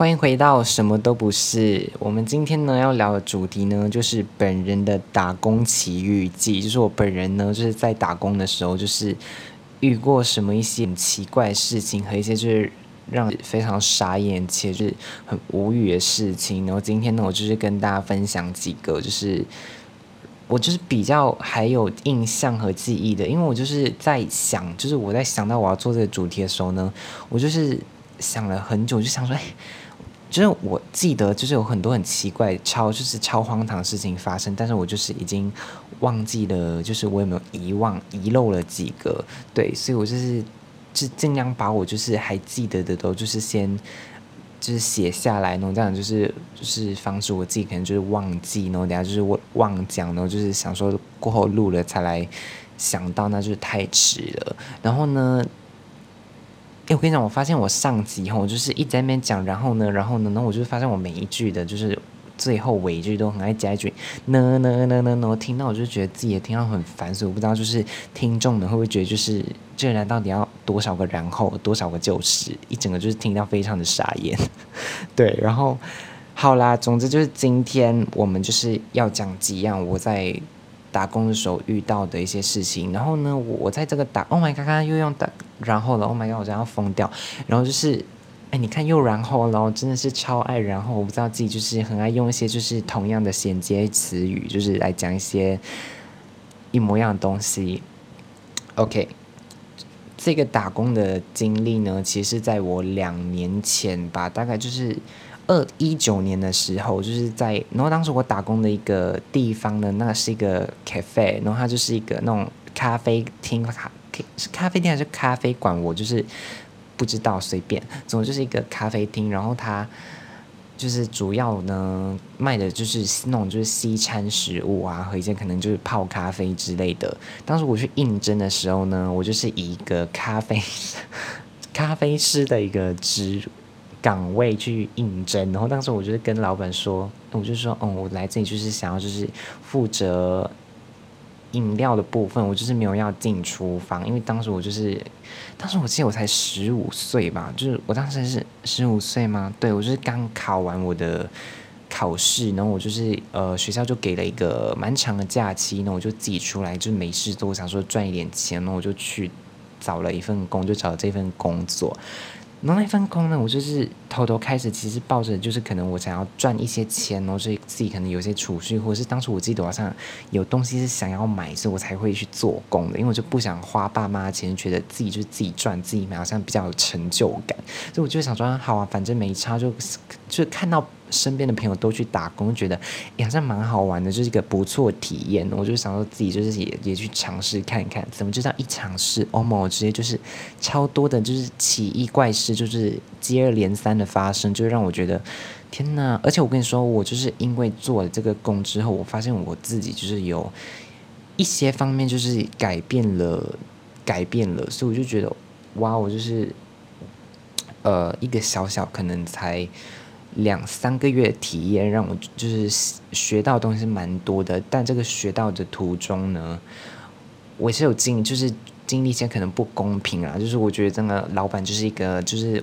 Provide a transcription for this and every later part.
欢迎回到什么都不是。我们今天呢要聊的主题呢，就是本人的打工奇遇记。就是我本人呢，就是在打工的时候，就是遇过什么一些很奇怪的事情和一些就是让非常傻眼且就是很无语的事情。然后今天呢，我就是跟大家分享几个，就是我就是比较还有印象和记忆的，因为我就是在想，就是我在想到我要做这个主题的时候呢，我就是想了很久，就想说，哎。就是我记得，就是有很多很奇怪、超就是超荒唐的事情发生，但是我就是已经忘记了，就是我有没有遗忘、遗漏了几个？对，所以我就是就尽量把我就是还记得的都就是先就是写下来，然后这样就是就是防止我自己可能就是忘记，然后等下就是忘忘讲，然后就是想说过后录了才来想到，那就是太迟了。然后呢？哎，我跟你讲，我发现我上集后就是一直在那边讲，然后呢，然后呢，然后我就发现我每一句的，就是最后尾句都很爱加一句呢呢呢呢呢，听到我就觉得自己也听到很烦，所以我不知道就是听众们会不会觉得就是这个人到底要多少个然后，多少个就是，一整个就是听到非常的傻眼。对，然后好啦，总之就是今天我们就是要讲几样我在。打工的时候遇到的一些事情，然后呢，我在这个打，Oh my god，刚刚又用打，然后了，Oh my god，我真要疯掉。然后就是，哎，你看又然后了，真的是超爱。然后我不知道自己就是很爱用一些就是同样的衔接词语，就是来讲一些一模一样的东西。OK，这个打工的经历呢，其实在我两年前吧，大概就是。二一九年的时候，就是在，然后当时我打工的一个地方呢，那是一个 cafe，然后它就是一个那种咖啡厅，咖是咖啡店还是咖啡馆，我就是不知道，随便，总之就是一个咖啡厅，然后它就是主要呢卖的就是那种就是西餐食物啊，和一些可能就是泡咖啡之类的。当时我去应征的时候呢，我就是以一个咖啡 咖啡师的一个职。岗位去应征，然后当时我就是跟老板说，我就说，哦，我来这里就是想要就是负责饮料的部分，我就是没有要进厨房，因为当时我就是，当时我记得我才十五岁吧，就是我当时是十五岁吗？对，我就是刚考完我的考试，然后我就是呃学校就给了一个蛮长的假期，那我就自己出来，就没事做，我想说赚一点钱，那我就去找了一份工，就找了这份工作。然后那份工呢，我就是偷偷开始，其实抱着就是可能我想要赚一些钱哦，所以自己可能有些储蓄，或者是当时我记得好像有东西是想要买，所以我才会去做工的，因为我就不想花爸妈钱，觉得自己就是自己赚自己买，好像比较有成就感，所以我就想说，好啊，反正没差，就就看到。身边的朋友都去打工，觉得哎好像蛮好玩的，就是一个不错体验。我就想说自己就是也也去尝试看看，怎么就这样一尝试，哦莫直接就是超多的，就是奇异怪事，就是接二连三的发生，就让我觉得天哪！而且我跟你说，我就是因为做了这个工之后，我发现我自己就是有一些方面就是改变了，改变了，所以我就觉得哇，我就是呃一个小小可能才。两三个月体验让我就是学到东西蛮多的，但这个学到的途中呢，我是有经就是经历一些可能不公平啊，就是我觉得真的老板就是一个就是，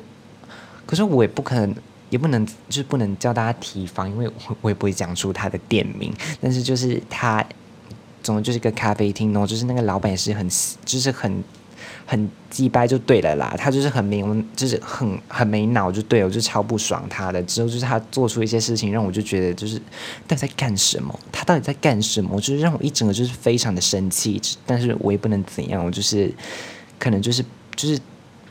可是我也不可能也不能就是不能叫大家提防，因为我我也不会讲出他的店名，但是就是他总就是一个咖啡厅哦，就是那个老板也是很就是很。很鸡掰就对了啦，他就是很没，就是很很没脑就对了，我就超不爽他的。之后就是他做出一些事情，让我就觉得就是到底在干什么？他到底在干什么？就是让我一整个就是非常的生气，但是我也不能怎样，我就是可能就是就是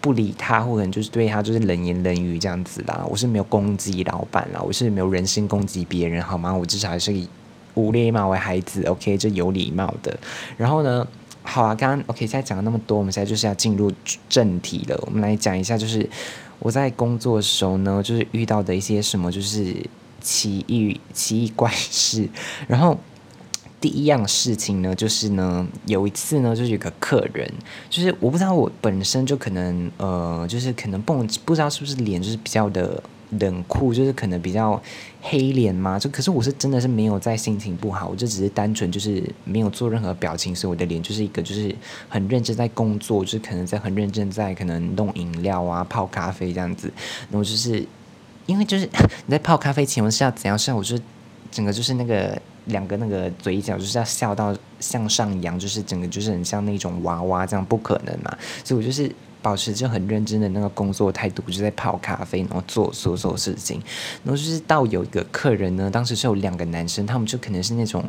不理他，或者就是对他就是冷言冷语这样子啦。我是没有攻击老板啦，我是没有人身攻击别人好吗？我至少还是以无礼貌为孩子，OK，就有礼貌的。然后呢？好啊，刚刚 OK，现在讲了那么多，我们现在就是要进入正题了。我们来讲一下，就是我在工作的时候呢，就是遇到的一些什么，就是奇异奇异怪事。然后第一样事情呢，就是呢，有一次呢，就是有个客人，就是我不知道我本身就可能呃，就是可能不不知道是不是脸就是比较的。冷酷就是可能比较黑脸嘛，就可是我是真的是没有在心情不好，我就只是单纯就是没有做任何表情，所以我的脸就是一个就是很认真在工作，就是可能在很认真在可能弄饮料啊泡咖啡这样子，然后就是因为就是你在泡咖啡前，我是要怎样笑？我就是整个就是那个两个那个嘴角就是要笑到向上扬，就是整个就是很像那种娃娃这样，不可能嘛。所以我就是保持着很认真的那个工作态度，就在泡咖啡，然后做所有事情。然后就是到有一个客人呢，当时是有两个男生，他们就可能是那种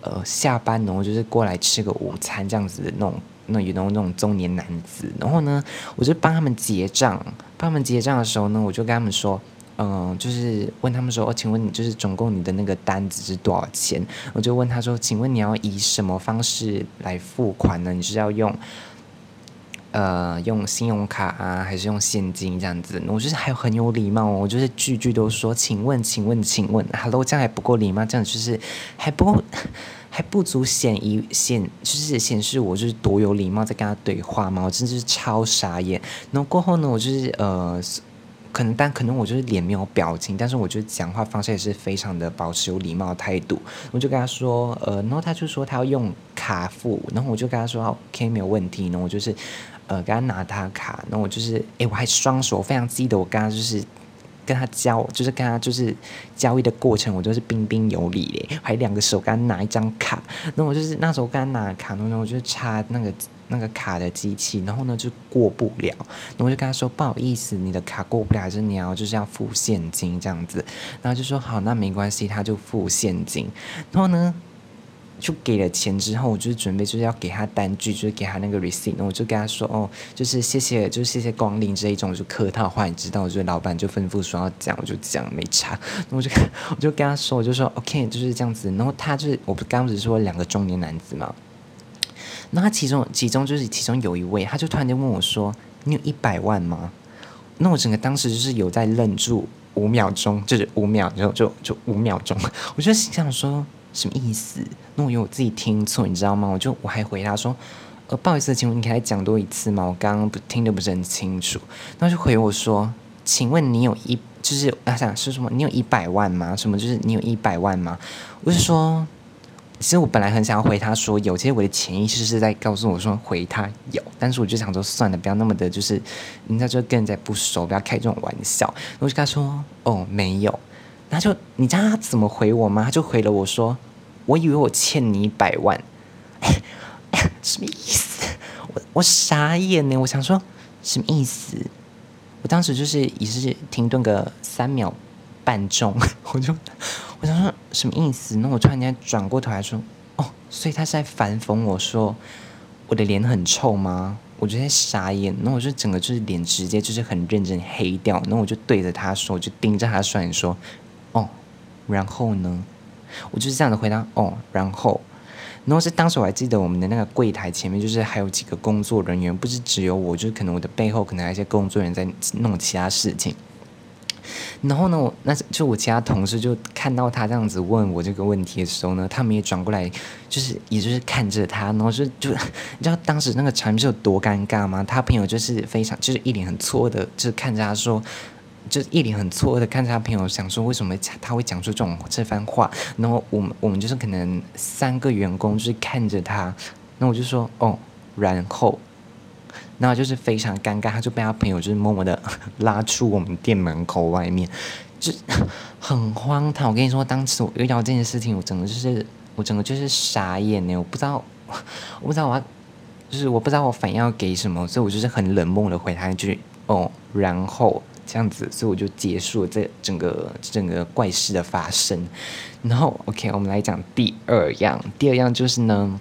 呃下班然后就是过来吃个午餐这样子的那种。那有那种那种中年男子，然后呢，我就帮他们结账。帮他们结账的时候呢，我就跟他们说，嗯，就是问他们说，哦，请问你就是总共你的那个单子是多少钱？我就问他说，请问你要以什么方式来付款呢？你是要用，呃，用信用卡啊，还是用现金这样子？我就是还很有礼貌，我就是句句都说，请问，请问，请问，Hello，这样还不够礼貌，这样就是还不够。还不足显一显，就是显示我就是多有礼貌在跟他对话嘛，我真的是超傻眼。然后过后呢，我就是呃，可能但可能我就是脸没有表情，但是我觉得讲话方式也是非常的保持有礼貌态度。我就跟他说，呃，然后他就说他要用卡付，然后我就跟他说 OK 没有问题。然后我就是呃，给他拿他卡，然后我就是哎，我还双手非常记得我刚刚就是。跟他交，就是跟他就是交易的过程，我都是彬彬有礼嘞，还两个手跟他拿一张卡，那我就是那时候跟他拿卡，然后我就插那个那个卡的机器，然后呢就过不了，然后我就跟他说不好意思，你的卡过不了，就是你要就是要付现金这样子，然后就说好，那没关系，他就付现金，然后呢。就给了钱之后，我就准备就是要给他单据，就是给他那个 receipt，我就跟他说哦，就是谢谢，就是谢谢光临这一种就客套话，你知道，我觉得老板就吩咐说要讲，我就讲没差，那 我就我就跟他说，我就说 OK，就是这样子。然后他就是我不刚不是说两个中年男子嘛，那他其中其中就是其中有一位，他就突然间问我说：“你有一百万吗？”那我整个当时就是有在愣住五秒钟，就是五秒，然后就就五秒钟，我就心想说。什么意思？那我有我自己听错，你知道吗？我就我还回答说，呃，不好意思，请问你可以讲多一次吗？我刚刚不听得不是很清楚。然后就回我说，请问你有一，就是啊想是什么？你有一百万吗？什么？就是你有一百万吗？我是说，其实我本来很想要回他说有，其实我的潜意识是在告诉我说回他有，但是我就想说算了，不要那么的，就是人家就跟人家不熟，不要开这种玩笑。我就跟他说，哦，没有。那就你知道他怎么回我吗？他就回了我说。我以为我欠你一百万，什么意思？我我傻眼呢！我想说什么意思？我当时就是也是停顿个三秒半钟，我就我想说什么意思？那我突然间转过头来说，哦，所以他是在反讽我说我的脸很臭吗？我就在傻眼，那我就整个就是脸直接就是很认真黑掉，那我就对着他说，我就盯着他双眼说，哦，然后呢？我就是这样的回答哦，然后，然后是当时我还记得我们的那个柜台前面就是还有几个工作人员，不是只有我，就是可能我的背后可能还有一些工作人员在弄其他事情。然后呢，我那就我其他同事就看到他这样子问我这个问题的时候呢，他们也转过来，就是也就是看着他，然后就就 你知道当时那个场面是有多尴尬吗？他朋友就是非常就是一脸很错的，就是看着他说。就一脸很错愕的看着他朋友，想说为什么他会讲出这种这番话。然后我们我们就是可能三个员工就是看着他，那我就说哦，然后，然后就是非常尴尬，他就被他朋友就是默默的拉出我们店门口外面，就很荒唐。我跟你说，当时我遇到这件事情，我整个就是 我整个就是傻眼呢，我不知道我不知道我要就是我不知道我反应要给什么，所以我就是很冷漠的回他一句哦，然后。这样子，所以我就结束了这整个整个怪事的发生。然后，OK，我们来讲第二样。第二样就是呢，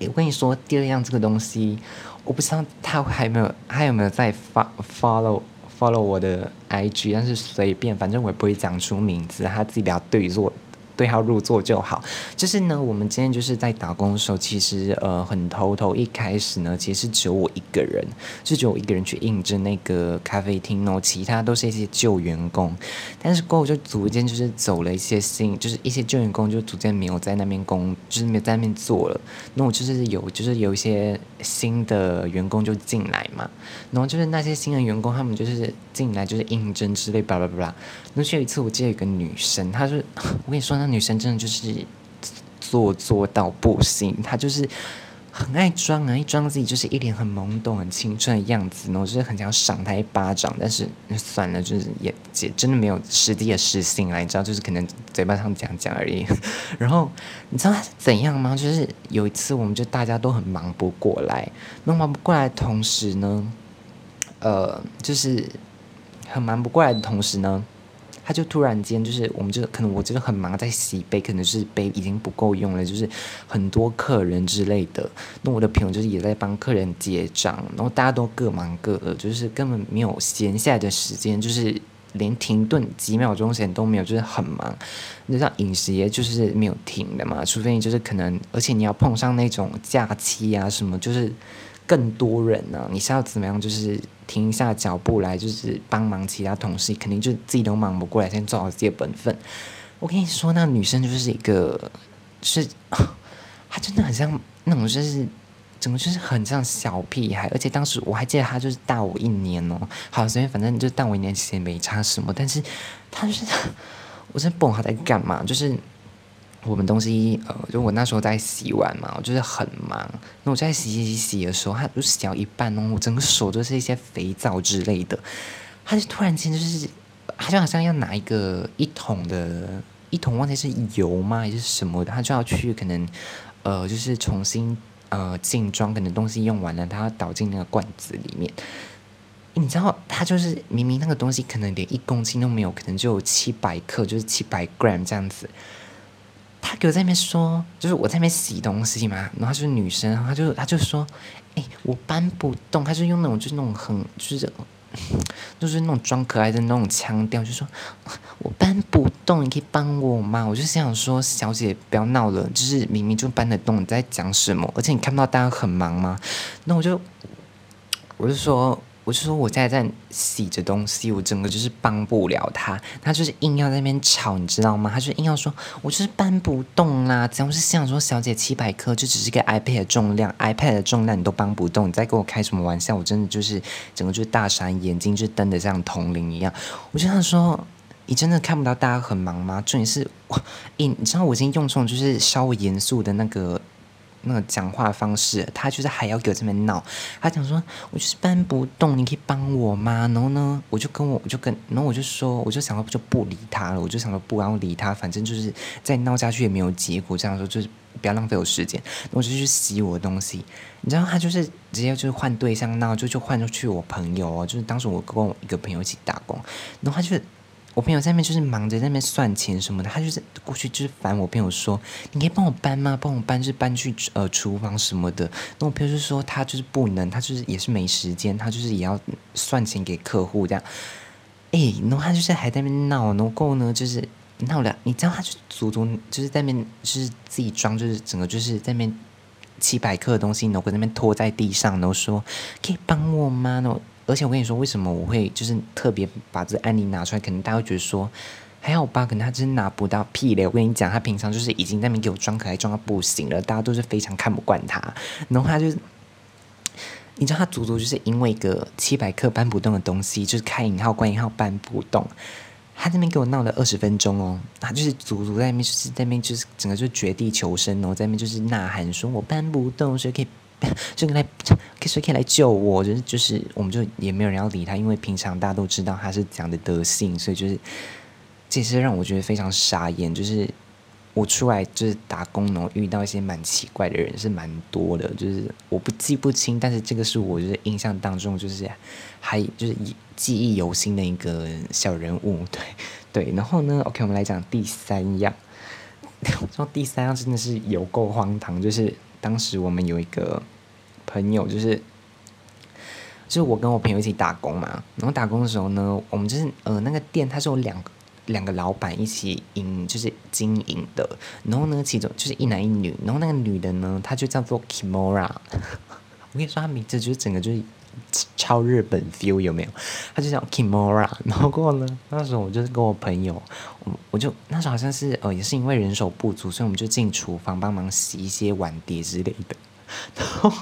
我跟你说，第二样这个东西，我不知道他还没有，还有没有在发 follow follow 我的 IG，但是随便，反正我也不会讲出名字，他自己比较对坐。对号入座就好。就是呢，我们今天就是在打工的时候，其实呃很头头。一开始呢，其实只有我一个人，就只有我一个人去应征那个咖啡厅哦，其他都是一些旧员工。但是过后就逐渐就是走了一些新，就是一些旧员工就逐渐没有在那边工，就是没有在那边做了。那我就是有，就是有一些新的员工就进来嘛。然后就是那些新的员工，他们就是进来就是应征之类，巴拉巴拉。那有一次我记得有个女生，她是：“ 我跟你说。”那女生真的就是做作到不行，她就是很爱装啊，一装自己就是一脸很懵懂、很青春的样子，然后就是很想赏她一巴掌，但是算了，就是也也真的没有实际的实性啊，你知道，就是可能嘴巴上讲讲而已。然后你知道他是怎样吗？就是有一次，我们就大家都很忙不过来，那忙不过来的同时呢，呃，就是很忙不过来的同时呢。他就突然间就是，我们就可能我这个很忙，在洗杯，可能是杯已经不够用了，就是很多客人之类的。那我的朋友就是也在帮客人结账，然后大家都各忙各的，就是根本没有闲下来的时间，就是连停顿几秒钟时间都没有，就是很忙。那像饮食业就是没有停的嘛，除非就是可能，而且你要碰上那种假期啊什么，就是更多人呢，你是要怎么样？就是。停下脚步来，就是帮忙其他同事，肯定就自己都忙不过来，先做好自己的本分。我跟你说，那女生就是一个，是，她真的很像那种，就是怎么就是很像小屁孩。而且当时我还记得她就是大我一年哦，好，所以反正就大我一年，其实也没差什么。但是她就是，我真不懂她在干嘛，就是。我们东西，呃，就我那时候在洗碗嘛，我就是很忙。那我在洗洗洗洗的时候，它就洗到一半哦，我整个手都是一些肥皂之类的。他就突然间就是，他就好像要拿一个一桶的，一桶忘记是油吗还是什么的，他就要去可能，呃，就是重新呃进装，可能东西用完了，他要倒进那个罐子里面。你知道，他就是明明那个东西可能连一公斤都没有，可能就有七百克，就是七百 gram 这样子。他给我在那边说，就是我在那边洗东西嘛，然后就是女生，她就她就说，哎，我搬不动，她就用那种就是那种很就是 就是那种装可爱的那种腔调，就说我搬不动，你可以帮我吗？我就想说，小姐不要闹了，就是明明就搬得动，你在讲什么？而且你看不到大家很忙吗？那我就我就说。我就说我在在洗着东西，我整个就是帮不了他，他就是硬要在那边吵，你知道吗？他就硬要说，我就是搬不动啦。只要是想说，小姐七百克就只是个 iPad 重量，iPad 的重量你都搬不动，你在跟我开什么玩笑？我真的就是整个就是大闪眼睛，就瞪得像铜铃一样。我就想说，你真的看不到大家很忙吗？重点是，我，你知道我已经用这种就是稍微严肃的那个。那个讲话方式，他就是还要给我这边闹。他讲说，我就是搬不动，你可以帮我吗？然后呢，我就跟我，我就跟，然后我就说，我就想到就不理他了。我就想说不要理他，反正就是再闹下去也没有结果。这样说就是不要浪费我时间。我就去洗我的东西。你知道他就是直接就是换对象闹，就就换出去我朋友哦。就是当时我跟我一个朋友一起打工，然后他就。我朋友在那边就是忙着在那边算钱什么的，他就是过去就是烦我朋友说：“你可以帮我搬吗？帮我搬，就是搬去呃厨房什么的。”那我朋友就说他就是不能，他就是也是没时间，他就是也要算钱给客户这样。哎，然后他就是还在那边闹，然后呢就是闹了，你知道他就足足就是在那边就是自己装，就是整个就是在那边七百克的东西，然后在那边拖在地上，然后说：“可以帮我吗？”然后。而且我跟你说，为什么我会就是特别把这个案例拿出来？可能大家会觉得说还好吧，可能他真拿不到屁嘞。我跟你讲，他平常就是已经在那边给我装可爱装到不行了，大家都是非常看不惯他。然后他就，你知道他足足就是因为一个七百克搬不动的东西，就是开引号关引号搬不动，他那边给我闹了二十分钟哦。他就是足足在那边就是在那边就是整个就绝地求生哦，在那边就是呐喊说我搬不动，所以可以。就跟他，可以可以来救我，就是就是，我们就也没有人要理他，因为平常大家都知道他是这样的德性，所以就是，这些让我觉得非常傻眼。就是我出来就是打工，然后遇到一些蛮奇怪的人，是蛮多的。就是我不记不清，但是这个是我就是印象当中就是还就是记忆犹新的一个小人物。对对，然后呢，OK，我们来讲第三样。说第三样真的是有够荒唐，就是当时我们有一个。朋友就是，就是我跟我朋友一起打工嘛。然后打工的时候呢，我们就是呃那个店它是有两个两个老板一起营，就是经营的。然后呢，其中就是一男一女。然后那个女的呢，她就叫做 Kimora。我跟你说，她名字就是整个就是超日本 feel 有没有？她就叫 Kimora。然后过呢，那时候我就是跟我朋友，我我就那时候好像是呃也是因为人手不足，所以我们就进厨房帮忙洗一些碗碟之类的。然后。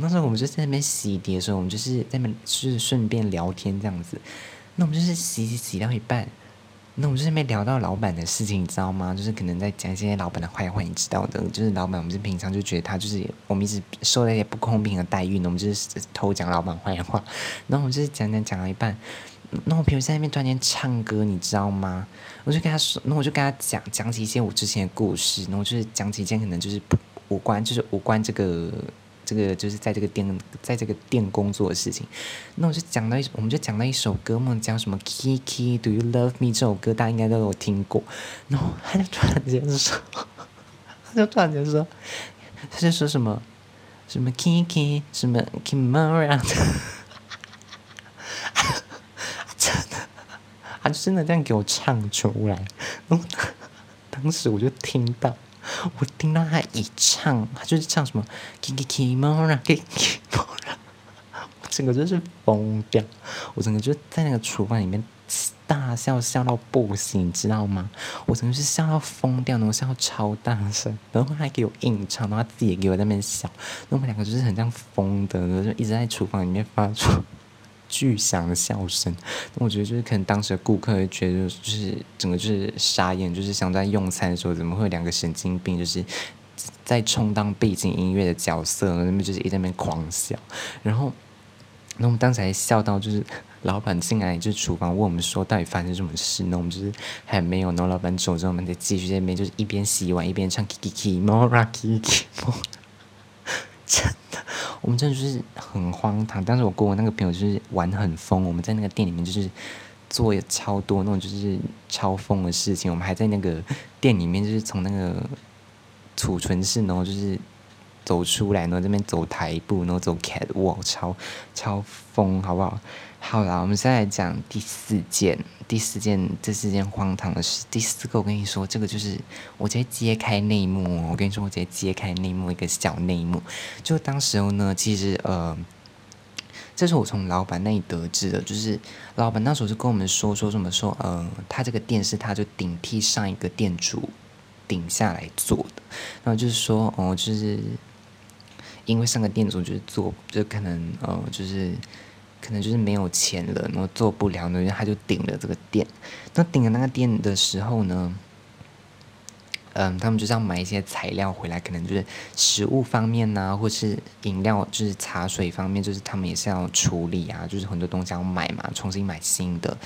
那时候我们就在那边洗碟的时候，我们就是在那边就是顺便聊天这样子。那我们就是洗洗洗到一半，那我们这边聊到老板的事情，你知道吗？就是可能在讲一些老板的坏话，你知道的。就是老板，我们就平常就觉得他就是我们一直受了一些不公平的待遇，我们就是偷讲老板坏话。然后我们就是讲讲讲到一半，那我朋友在那边突然间唱歌，你知道吗？我就跟他说，那我就跟他讲讲起一些我之前的故事，然后就是讲起一件可能就是无关，就是无关这个。这个就是在这个店，在这个店工作的事情。那我就讲到一，我们就讲到一首歌嘛，叫什么《Kiki Do You Love Me》这首歌，大家应该都有听过。然后他就突然间说，他就突然间说，他就说什么什么 Kiki 什么 Kimura，真的，他就真的这样给我唱出来。然后当时我就听到。我听到他一唱，他就是唱什么 “Kiki Kimora”，Kiki Kimora，我整个就是疯掉，我整个就在那个厨房里面大笑，笑到不行，你知道吗？我整个是笑到疯掉，然后笑到超大声，然后他还给我硬唱，然后他自己也给我在那边笑，那我们两个就是很像疯的，就一直在厨房里面发出。巨响的笑声，那我觉得就是可能当时的顾客觉得就是整个就是傻眼，就是想在用餐的时候怎么会有两个神经病，就是在充当背景音乐的角色，那边就是一直在那边狂笑，然后，那我们当时还笑到就是老板进来就是厨房问我们说到底发生什么事，那我们就是还没有，然后老板走之后，我们再继续在那边就是一边洗碗一边唱 Kiki Mora Kiki Mora，真的。我们真的就是很荒唐，但是我跟我那个朋友就是玩很疯，我们在那个店里面就是做超多那种就是超疯的事情，我们还在那个店里面就是从那个储存室，然后就是走出来，然后这边走台步，然后走 catwalk，超超疯，好不好？好了，我们现在讲第四件，第四件，这四件荒唐的事。第四个，我跟你说，这个就是我直接揭开内幕。我跟你说，我直接揭开内幕，一个小内幕。就当时候呢，其实呃，这是我从老板那里得知的，就是老板那时候就跟我们说说什么说，呃，他这个店是他就顶替上一个店主顶下来做的，然后就是说，哦，就是因为上个店主就是做，就可能呃，就是。可能就是没有钱了，然后做不了，然后他就顶了这个店。那顶了那个店的时候呢？嗯，他们就是要买一些材料回来，可能就是食物方面呢，或是饮料，就是茶水方面，就是他们也是要处理啊，就是很多东西要买嘛，重新买新的。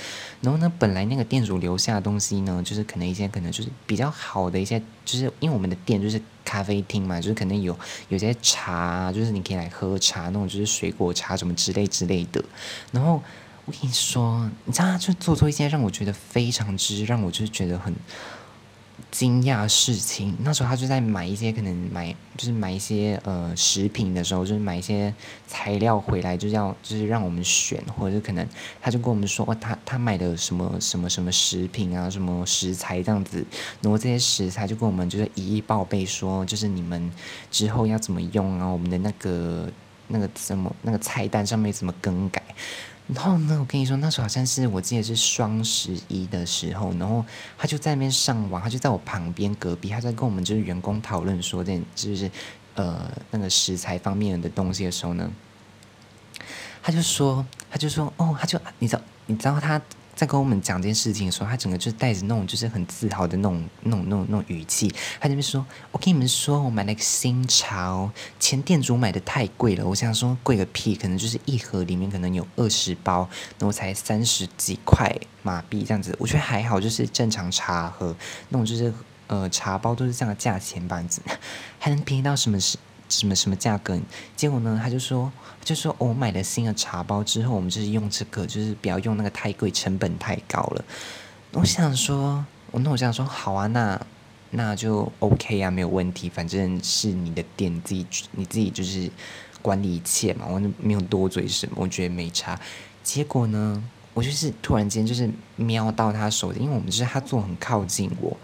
然后呢，本来那个店主留下的东西呢，就是可能一些可能就是比较好的一些，就是因为我们的店就是咖啡厅嘛，就是可能有有些茶，就是你可以来喝茶那种，就是水果茶什么之类之类的。然后我跟你说，你知道，就做出一些让我觉得非常之让我就是觉得很。惊讶事情，那时候他就在买一些可能买就是买一些呃食品的时候，就是买一些材料回来，就要就是让我们选，或者可能他就跟我们说，哦，他他买的什么什么什么食品啊，什么食材这样子，然后这些食材就跟我们就是一一报备说，就是你们之后要怎么用啊，我们的那个那个怎么那个菜单上面怎么更改。然后呢，我跟你说，那时候好像是我记得是双十一的时候，然后他就在那边上网，他就在我旁边隔壁，他在跟我们就是员工讨论说这就是呃那个食材方面的东西的时候呢，他就说他就说哦，他就你知道你知道他。在跟我们讲这件事情的时候，他整个就是带着那种就是很自豪的那种、那种、那种、那种语气。他那边说：“我跟你们说，我买了个新潮，前店主买的太贵了。我想说贵个屁，可能就是一盒里面可能有二十包，然后才三十几块马币这样子。我觉得还好，就是正常茶盒那种就是呃茶包都是这样的价钱吧，子还能便宜到什么是？”什么什么价格？结果呢？他就说，就说我买了新的茶包之后，我们就是用这个，就是不要用那个太贵，成本太高了。我想说，我那我想说，好啊，那那就 OK 啊，没有问题，反正是你的店，自己你自己就是管理一切嘛，我没有多嘴什么，我觉得没差。结果呢，我就是突然间就是瞄到他手机，因为我们就是他坐很靠近我。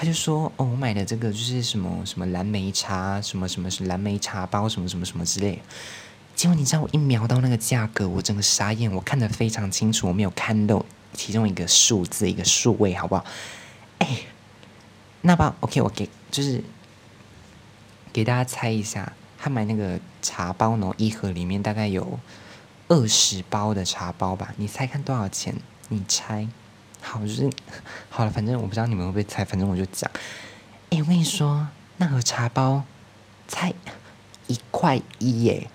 他就说：“哦，我买的这个就是什么什么蓝莓茶，什么什么是蓝莓茶包，什么什么什么之类。”结果你知道，我一瞄到那个价格，我整个傻眼。我看得非常清楚，我没有看到其中一个数字，一个数位，好不好？哎，那包 OK，我给就是给大家猜一下，他买那个茶包呢，一盒里面大概有二十包的茶包吧？你猜看多少钱？你猜？好，就是好。了，反正我不知道你们会不会猜，反正我就讲。哎，我跟你说，那盒茶包才一块一耶！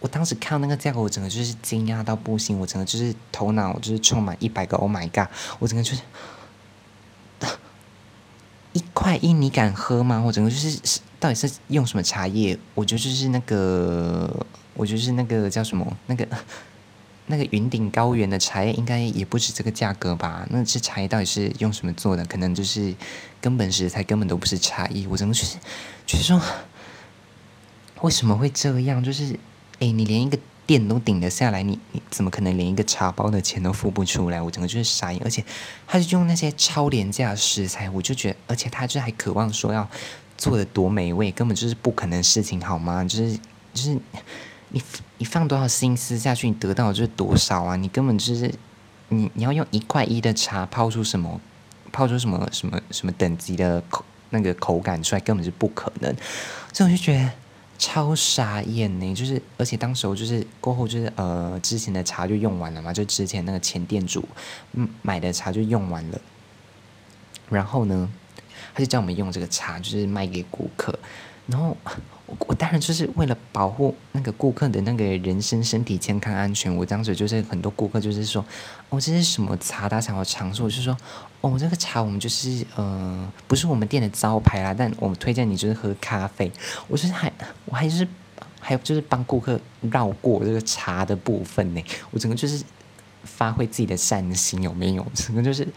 我当时看到那个价格，我整个就是惊讶到不行，我整个就是头脑就是充满一百个 Oh my God！我整个就是一块一，你敢喝吗？我整个就是是到底是用什么茶叶？我觉得就是那个，我觉得是那个叫什么那个。那个云顶高原的茶叶应该也不止这个价格吧？那这茶叶到底是用什么做的？可能就是根本食材根本都不是茶叶。我怎么就是觉得说，为什么会这样？就是，哎，你连一个店都顶得下来，你你怎么可能连一个茶包的钱都付不出来？我整个就是傻眼。而且他是用那些超廉价食材，我就觉得，而且他就还渴望说要做的多美味，根本就是不可能事情，好吗？就是就是。你你放多少心思下去，你得到的就是多少啊！你根本就是你你要用一块一的茶泡出什么，泡出什么什么什么等级的口那个口感出来，根本是不可能。所以我就觉得超傻眼呢。就是而且当时候就是过后就是呃之前的茶就用完了嘛，就之前那个前店主买的茶就用完了，然后呢他就叫我们用这个茶，就是卖给顾客，然后。我我当然就是为了保护那个顾客的那个人身身体健康安全，我当时就是很多顾客就是说，哦这是什么茶，他想要尝试，我就说，哦这个茶我们就是呃不是我们店的招牌啦，但我们推荐你就是喝咖啡，我就是还我还是还有就是帮顾客绕过这个茶的部分呢，我整个就是发挥自己的善心有没有？整个就是。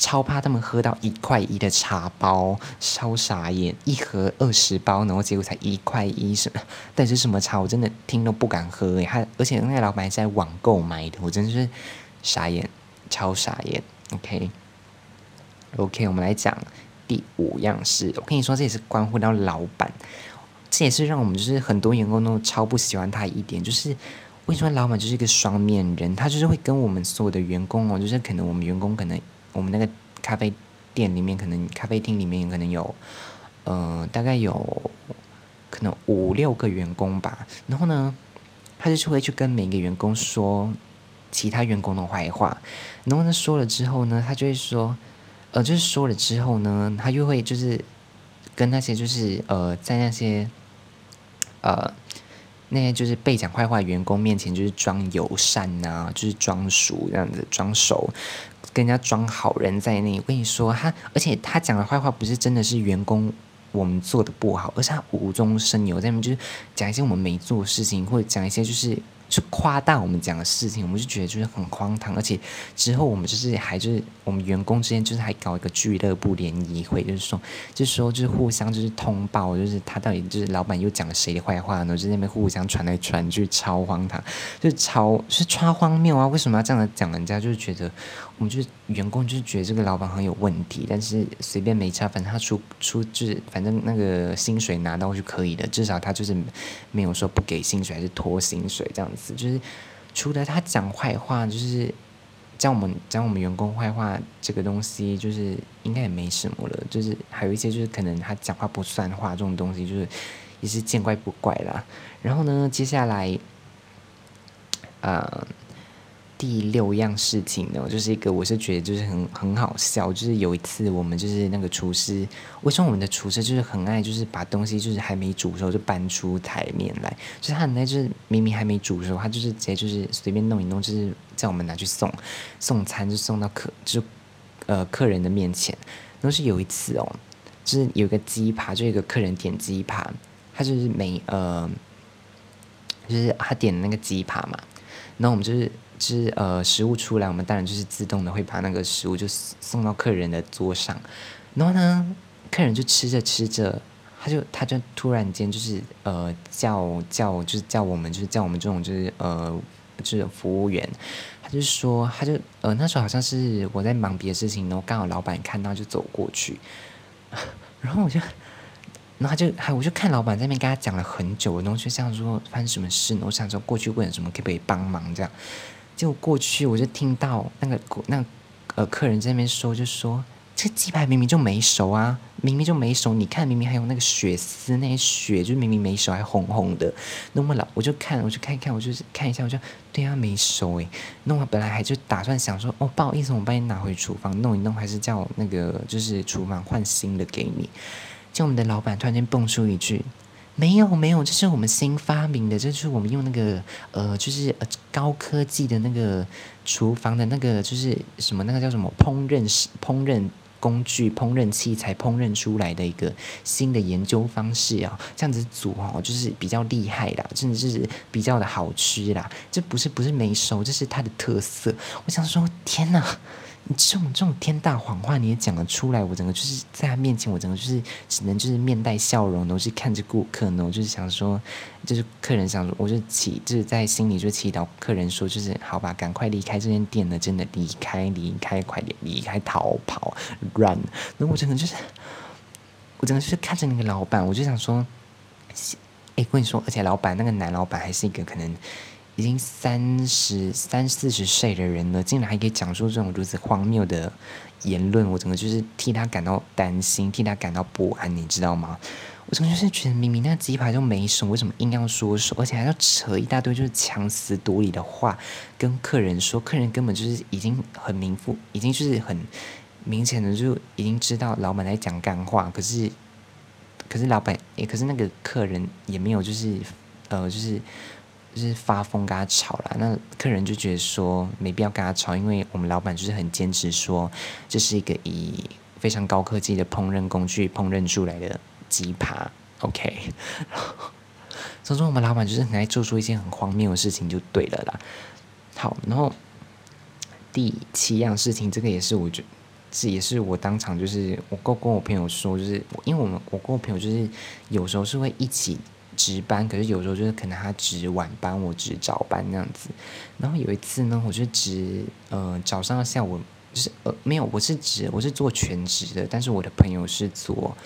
超怕他们喝到一块一的茶包，超傻眼！一盒二十包，然后结果才一块一，什么？但是什么茶，我真的听都不敢喝诶。他而且那个老板是在网购买的，我真的是傻眼，超傻眼。OK，OK，我们来讲第五样事。我跟你说，这也是关乎到老板，这也是让我们就是很多员工都超不喜欢他一点，就是为什么老板就是一个双面人？他就是会跟我们所有的员工哦，就是可能我们员工可能。我们那个咖啡店里面，可能咖啡厅里面可能有，呃，大概有可能五六个员工吧。然后呢，他就是会去跟每个员工说其他员工的坏话。然后呢，说了之后呢，他就会说，呃，就是说了之后呢，他又会就是跟那些就是呃，在那些呃那些就是被讲坏话员工面前，就是装友善呐，就是装熟这样子，装熟。跟人家装好人在内，我跟你说他，而且他讲的坏话不是真的是员工我们做的不好，而是他无中生有，在那边就是讲一些我们没做的事情，或者讲一些就是。去夸大我们讲的事情，我们就觉得就是很荒唐，而且之后我们就是还就是我们员工之间就是还搞一个俱乐部联谊会，就是说就是说就是互相就是通报，就是他到底就是老板又讲了谁的坏话呢？就那边互相传来传去，超荒唐，就是超是超荒谬啊！为什么要这样讲人家？就是觉得我们就是员工就是觉得这个老板很有问题，但是随便没差，反正他出出就是反正那个薪水拿到就可以的，至少他就是没有说不给薪水还是拖薪水这样子。就是除了他讲坏话，就是讲我们讲我们员工坏话这个东西，就是应该也没什么了。就是还有一些就是可能他讲话不算话这种东西，就是也是见怪不怪啦。然后呢，接下来，呃。第六样事情呢，就是一个我是觉得就是很很好笑，就是有一次我们就是那个厨师，为什么我们的厨师就是很爱就是把东西就是还没煮的时候就搬出台面来，就是他很爱就是明明还没煮的时候，他就是直接就是随便弄一弄，就是叫我们拿去送送餐，就送到客就呃客人的面前。然后是有一次哦，就是有个鸡扒，就一个客人点鸡扒，他就是没呃，就是他点的那个鸡扒嘛，然后我们就是。是呃，食物出来，我们当然就是自动的会把那个食物就送到客人的桌上，然后呢，客人就吃着吃着，他就他就突然间就是呃叫叫就是叫我们就是叫我们这种就是呃就是服务员，他就说他就呃那时候好像是我在忙别的事情，然后刚好老板看到就走过去，然后我就。然后他就还，我就看老板在那边跟他讲了很久，然后就像说发生什么事呢？我想说过去问什么，可不可以帮忙这样？结果过去我就听到那个那呃客人在那边说，就说这鸡排明明就没熟啊，明明就没熟，你看明明还有那个血丝，那些血就明明没熟，还红红的。那么老我就看，我就看一看，我就看一下，我就对啊，没熟诶。那我本来还就打算想说，哦，不好意思，我帮你拿回厨房弄一弄，还是叫那个就是厨房换新的给你。就我们的老板突然间蹦出一句。没有没有，这是我们新发明的，这是我们用那个呃，就是高科技的那个厨房的那个，就是什么那个叫什么烹饪烹饪工具、烹饪器材烹饪出来的一个新的研究方式啊，这样子煮哦，就是比较厉害啦，真的是比较的好吃啦。这不是不是没熟，这是它的特色。我想说，天哪！这种这种天大谎话你也讲得出来，我整个就是在他面前，我整个就是只能就是面带笑容，我是看着顾客呢，我就是想说，就是客人想说，我就祈就是在心里就祈祷客人说，就是好吧，赶快离开这间店呢，真的离开离开，快点离开，逃跑，run。那我整个就是，我整个就是看着那个老板，我就想说，哎，跟你说，而且老板那个男老板还是一个可能。已经三十三四十岁的人了，竟然还可以讲出这种如此荒谬的言论，我整个就是替他感到担心，替他感到不安，你知道吗？我整个就是觉得明明那鸡排就没熟，为什么硬要说熟，而且还要扯一大堆就是强词夺理的话跟客人说，客人根本就是已经很明复，已经就是很明显的就已经知道老板在讲干话，可是可是老板也可是那个客人也没有就是呃就是。就是发疯跟他吵了，那客人就觉得说没必要跟他吵，因为我们老板就是很坚持说这是一个以非常高科技的烹饪工具烹饪出来的鸡扒，OK。所以说我们老板就是很爱做出一件很荒谬的事情就对了啦。好，然后第七样事情，这个也是我觉这也是我当场就是我跟跟我朋友说，就是因为我们我跟我朋友就是有时候是会一起。值班，可是有时候就是可能他值晚班，我值早班那样子。然后有一次呢，我就值呃早上下午就是呃没有，我是值我是做全职的，但是我的朋友是做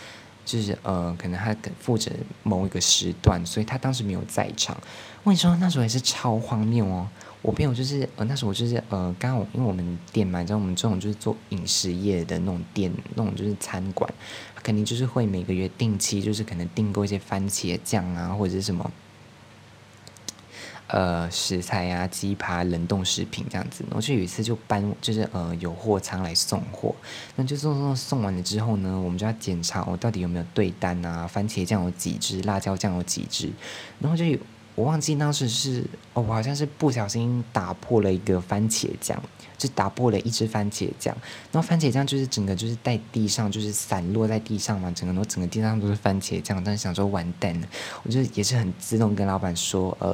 就是呃可能他负责某一个时段，所以他当时没有在场。我跟你说，那时候也是超荒谬哦。我朋友就是呃那时候我就是呃刚好因为我们店嘛，你知道我们这种就是做饮食业的那种店，那种就是餐馆。肯定就是会每个月定期，就是可能订购一些番茄酱啊，或者是什么，呃，食材啊，鸡扒、冷冻食品这样子。我就有一次就搬，就是呃，有货仓来送货，那就送送送完了之后呢，我们就要检查我到底有没有对单啊，番茄酱有几支，辣椒酱有几支，然后就有。我忘记当时是哦，我好像是不小心打破了一个番茄酱，就打破了一只番茄酱，然后番茄酱就是整个就是在地上，就是散落在地上嘛，整个整个地上都是番茄酱，但是想说完蛋了，我就也是很自动跟老板说，呃，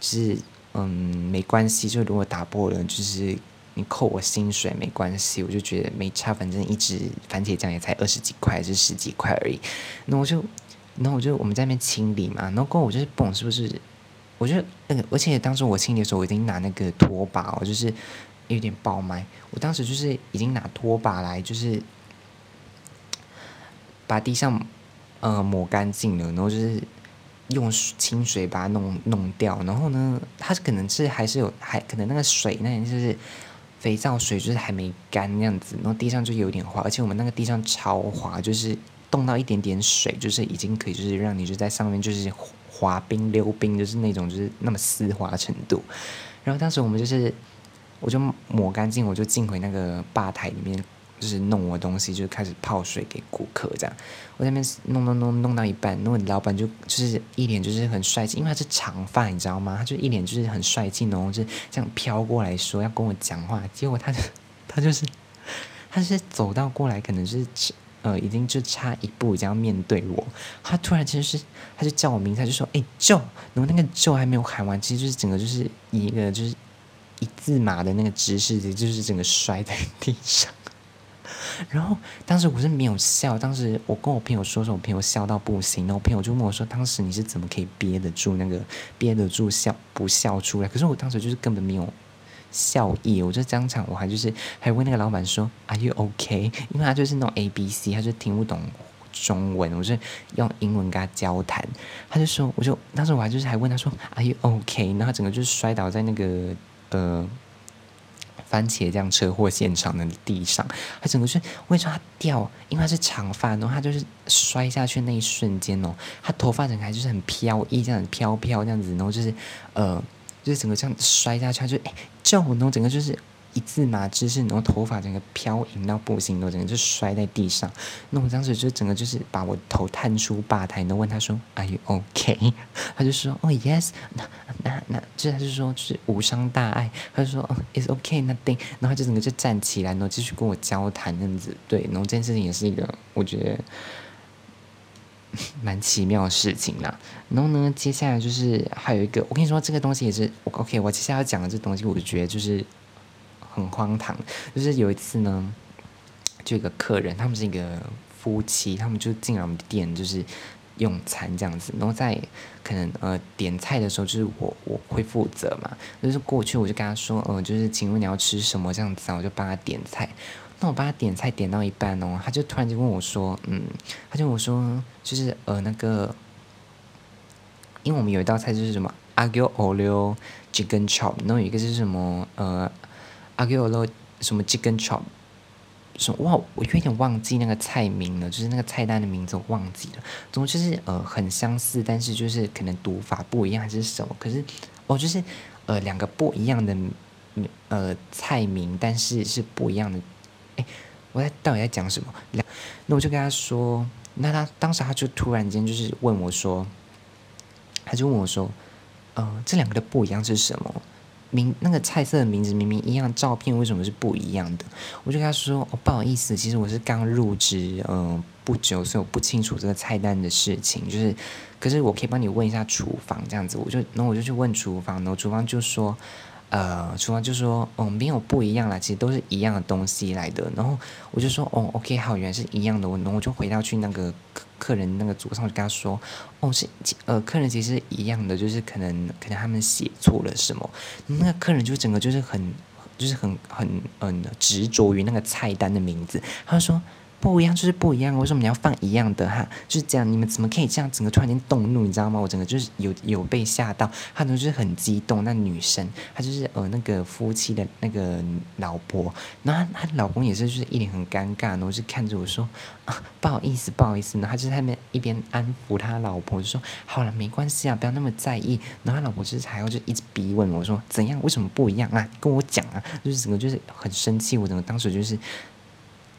就是嗯没关系，就如果打破了，就是你扣我薪水没关系，我就觉得没差，反正一只番茄酱也才二十几块，还是十几块而已，那我就，然后我就我们在那边清理嘛，然后过后我就是蹦，是不是？我觉得那个，而且当时我清理的时候，我已经拿那个拖把，我就是有点爆麦。我当时就是已经拿拖把来，就是把地上呃抹干净了，然后就是用清水把它弄弄掉。然后呢，它可能是还是有，还可能那个水，那就是肥皂水，就是还没干那样子。然后地上就有点滑，而且我们那个地上超滑，就是动到一点点水，就是已经可以，就是让你就在上面就是。滑冰溜冰就是那种就是那么丝滑程度，然后当时我们就是，我就抹干净，我就进回那个吧台里面，就是弄我东西，就开始泡水给顾客这样。我那边弄弄弄弄到一半，那老板就就是一脸就是很帅气，因为他是长发，你知道吗？他就一脸就是很帅气，然后就这样飘过来说要跟我讲话，结果他就他就是他是走到过来，可能是。呃，已经就差一步，就要面对我。他突然其实是，他就叫我名字，他就说：“哎，Joe。”然后那个 Joe 还没有喊完，其实就是整个就是一个就是一字马的那个姿势，就是整个摔在地上。然后当时我是没有笑，当时我跟我朋友说说，我朋友笑到不行。然后我朋友就问我说：“当时你是怎么可以憋得住那个憋得住笑不笑出来？”可是我当时就是根本没有。笑意，我就当场，我还就是还问那个老板说，Are you OK？因为他就是那种 A B C，他就听不懂中文，我就用英文跟他交谈。他就说，我就当时我还就是还问他说，Are you OK？然后他整个就是摔倒在那个呃番茄酱车祸现场的地上，他整个是我跟你说他掉，因为他是长发，然后他就是摔下去那一瞬间哦，他头发整个还就是很飘逸这样飘飘这样子，然后就是呃，就是整个这样摔下去，就哎叫我，然后整个就是。一字马姿势，然后头发整个飘逸到不行，然后整个就摔在地上。那我当时就整个就是把我头探出吧台，然后问他说：“Are you OK？” 他就说：“哦，Yes。”那那那，就是他就说就是无伤大碍。他就说：“哦，It's OK，Nothing。”然后他就整个就站起来，然后继续跟我交谈这样子。对，然后这件事情也是一个我觉得蛮奇妙的事情啦。然后呢，接下来就是还有一个，我跟你说这个东西也是 OK。我接下来要讲的这东西，我就觉得就是。很荒唐，就是有一次呢，就一个客人，他们是一个夫妻，他们就进来我们店，就是用餐这样子。然后在可能呃点菜的时候，就是我我会负责嘛，就是过去我就跟他说，呃，就是请问你要吃什么这样子啊，我就帮他点菜。那我帮他点菜点到一半哦，他就突然就问我说，嗯，他就我说，就是呃那个，因为我们有一道菜就是什么阿 g o olio chicken chop，然后有一个是什么呃。阿给我了什么 chicken chop，什么哇，我有点忘记那个菜名了，就是那个菜单的名字我忘记了。总之就是呃很相似，但是就是可能读法不一样还是什么。可是哦，就是呃两个不一样的呃菜名，但是是不一样的。我在到底在讲什么？那我就跟他说，那他当时他就突然间就是问我说，他就问我说，呃，这两个的不一样是什么？名那个菜色的名字明明一样，照片为什么是不一样的？我就跟他说：“哦，不好意思，其实我是刚入职，嗯，不久，所以我不清楚这个菜单的事情。就是，可是我可以帮你问一下厨房这样子。我就，然后我就去问厨房，然后厨房就说。”呃，厨房就说，哦，没有不一样啦，其实都是一样的东西来的。然后我就说，哦，OK，好，原来是一样的。我，然后我就回到去那个客人那个桌上，就跟他说，哦，是，呃，客人其实一样的，就是可能可能他们写错了什么。那个客人就整个就是很，就是很很嗯执着于那个菜单的名字，他说。不一样就是不一样，为什么你要放一样的哈？就是这样，你们怎么可以这样？整个突然间动怒，你知道吗？我整个就是有有被吓到，他就是很激动。那女生，她就是呃那个夫妻的那个老婆，然后她老公也是就是一脸很尴尬，然后就看着我说啊不好意思不好意思，然后他就在那边一边安抚他老婆，就说好了没关系啊，不要那么在意。然后他老婆就是还要就一直逼问我说怎样？为什么不一样啊？跟我讲啊！就是整个就是很生气，我整个当时就是。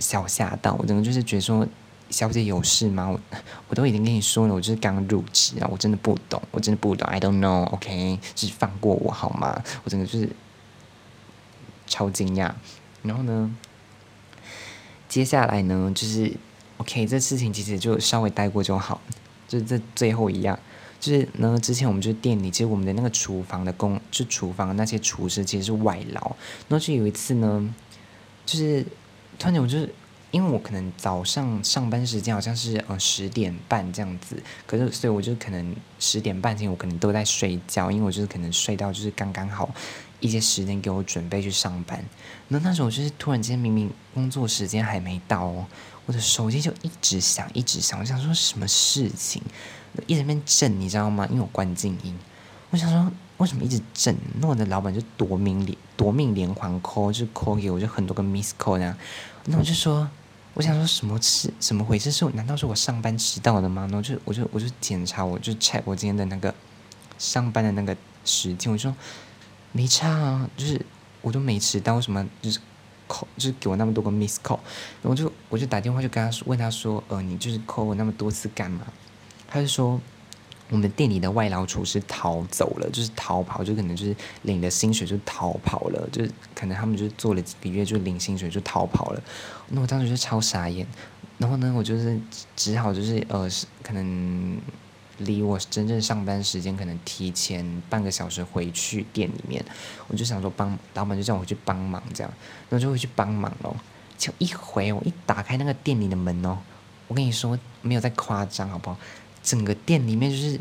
小吓到我，整个就是觉得说，小姐有事吗？我 我都已经跟你说了，我就是刚入职啊，我真的不懂，我真的不懂，I don't know，OK，就是放过我好吗？我整个就是超惊讶。然后呢，接下来呢，就是 OK，这事情其实就稍微带过就好。就是这最后一样，就是呢，之前我们就是店里，其实我们的那个厨房的工，就厨房那些厨师其实是外劳。然后就有一次呢，就是。突然间，我就是因为我可能早上上班时间好像是呃十点半这样子，可是所以我就可能十点半前我可能都在睡觉，因为我就是可能睡到就是刚刚好一些时间给我准备去上班。那那时候我就是突然间明明工作时间还没到，我的手机就一直响一直响，我想说什么事情，一直在边震，你知道吗？因为我关静音，我想说。为什么一直震？那我的老板就夺命连夺命连环 call，就 call 给我，就很多个 miss call 那样。那我就说，我想说什么事？怎么回事？是难道是我上班迟到了吗？然后就我就我就检查，我就 check 我今天的那个上班的那个时间。我就说没差啊，就是我都没迟到，为什么就是 call 就是给我那么多个 miss call？然后就我就打电话就跟他说，问他说，呃，你就是 call 我那么多次干嘛？他就说。我们店里的外劳厨师逃走了，就是逃跑，就可能就是领了薪水就逃跑了，就是可能他们就是做了几个月就领薪水就逃跑了。那我当时就超傻眼，然后呢，我就是只好就是呃，可能离我真正上班时间可能提前半个小时回去店里面，我就想说帮老板就叫我去帮忙这样，然后就会去帮忙咯。就一回我一打开那个店里的门哦，我跟你说没有在夸张好不好？整个店里面就是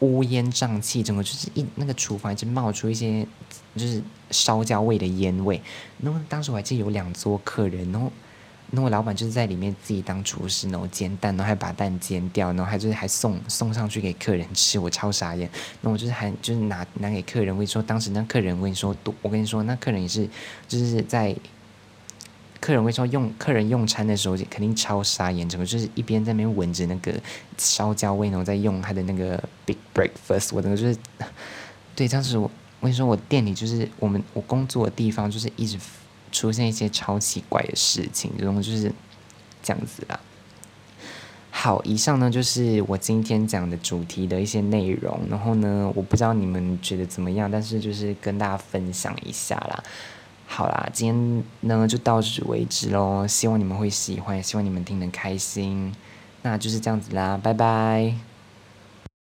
乌烟瘴气，整个就是一那个厨房一直冒出一些就是烧焦味的烟味。然后当时我还记得有两桌客人，然后那我老板就是在里面自己当厨师，然后煎蛋，然后还把蛋煎掉，然后还就是还送送上去给客人吃，我超傻眼。那我就是还就是拿拿给客人，我跟你说，当时那客人我跟你说，我跟你说，那客人也是就是在客人会说用客人用餐的时候肯定超傻眼，整个就是一边在那边闻着那个烧焦味，然后在用他的那个 big breakfast，我整个就是 对，当时我我跟你说，我店里就是我们我工作的地方就是一直。出现一些超奇怪的事情，这种就是这样子啦。好，以上呢就是我今天讲的主题的一些内容。然后呢，我不知道你们觉得怎么样，但是就是跟大家分享一下啦。好啦，今天呢就到此为止喽。希望你们会喜欢，希望你们听得开心。那就是这样子啦，拜拜。